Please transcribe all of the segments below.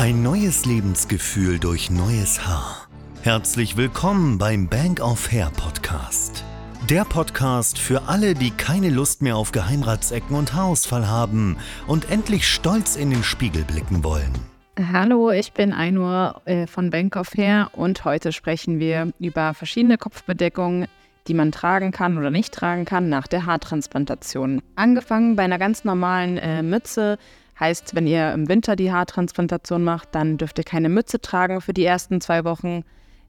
Ein neues Lebensgefühl durch neues Haar. Herzlich willkommen beim Bank of Hair Podcast. Der Podcast für alle, die keine Lust mehr auf Geheimratsecken und Haarausfall haben und endlich stolz in den Spiegel blicken wollen. Hallo, ich bin Einur äh, von Bank of Hair und heute sprechen wir über verschiedene Kopfbedeckungen, die man tragen kann oder nicht tragen kann nach der Haartransplantation. Angefangen bei einer ganz normalen äh, Mütze Heißt, wenn ihr im Winter die Haartransplantation macht, dann dürft ihr keine Mütze tragen für die ersten zwei Wochen.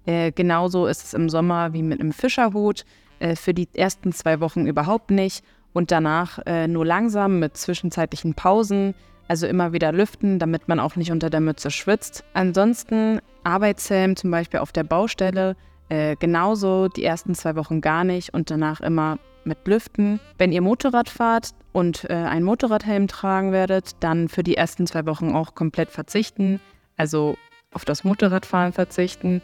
Äh, genauso ist es im Sommer wie mit einem Fischerhut. Äh, für die ersten zwei Wochen überhaupt nicht und danach äh, nur langsam mit zwischenzeitlichen Pausen. Also immer wieder lüften, damit man auch nicht unter der Mütze schwitzt. Ansonsten Arbeitshelm zum Beispiel auf der Baustelle. Äh, genauso die ersten zwei Wochen gar nicht und danach immer mit Lüften. Wenn ihr Motorrad fahrt und äh, einen Motorradhelm tragen werdet, dann für die ersten zwei Wochen auch komplett verzichten, also auf das Motorradfahren verzichten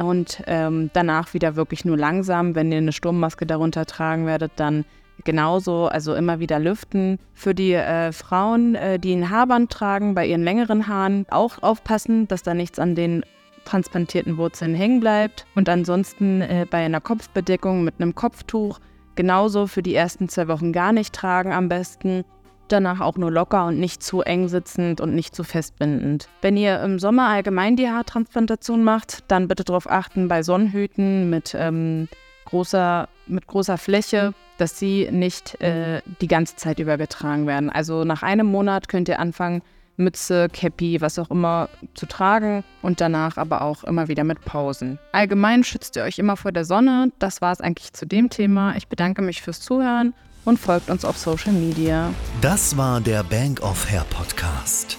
und ähm, danach wieder wirklich nur langsam. Wenn ihr eine Sturmmaske darunter tragen werdet, dann genauso, also immer wieder lüften. Für die äh, Frauen, äh, die ein Haarband tragen, bei ihren längeren Haaren auch aufpassen, dass da nichts an den transplantierten Wurzeln hängen bleibt. Und ansonsten äh, bei einer Kopfbedeckung mit einem Kopftuch Genauso für die ersten zwei Wochen gar nicht tragen am besten. Danach auch nur locker und nicht zu eng sitzend und nicht zu festbindend. Wenn ihr im Sommer allgemein die Haartransplantation macht, dann bitte darauf achten bei Sonnenhüten mit, ähm, großer, mit großer Fläche, dass sie nicht äh, die ganze Zeit über getragen werden. Also nach einem Monat könnt ihr anfangen, Mütze, Cappy, was auch immer zu tragen und danach aber auch immer wieder mit Pausen. Allgemein schützt ihr euch immer vor der Sonne. Das war es eigentlich zu dem Thema. Ich bedanke mich fürs Zuhören und folgt uns auf Social Media. Das war der Bank of Hair Podcast.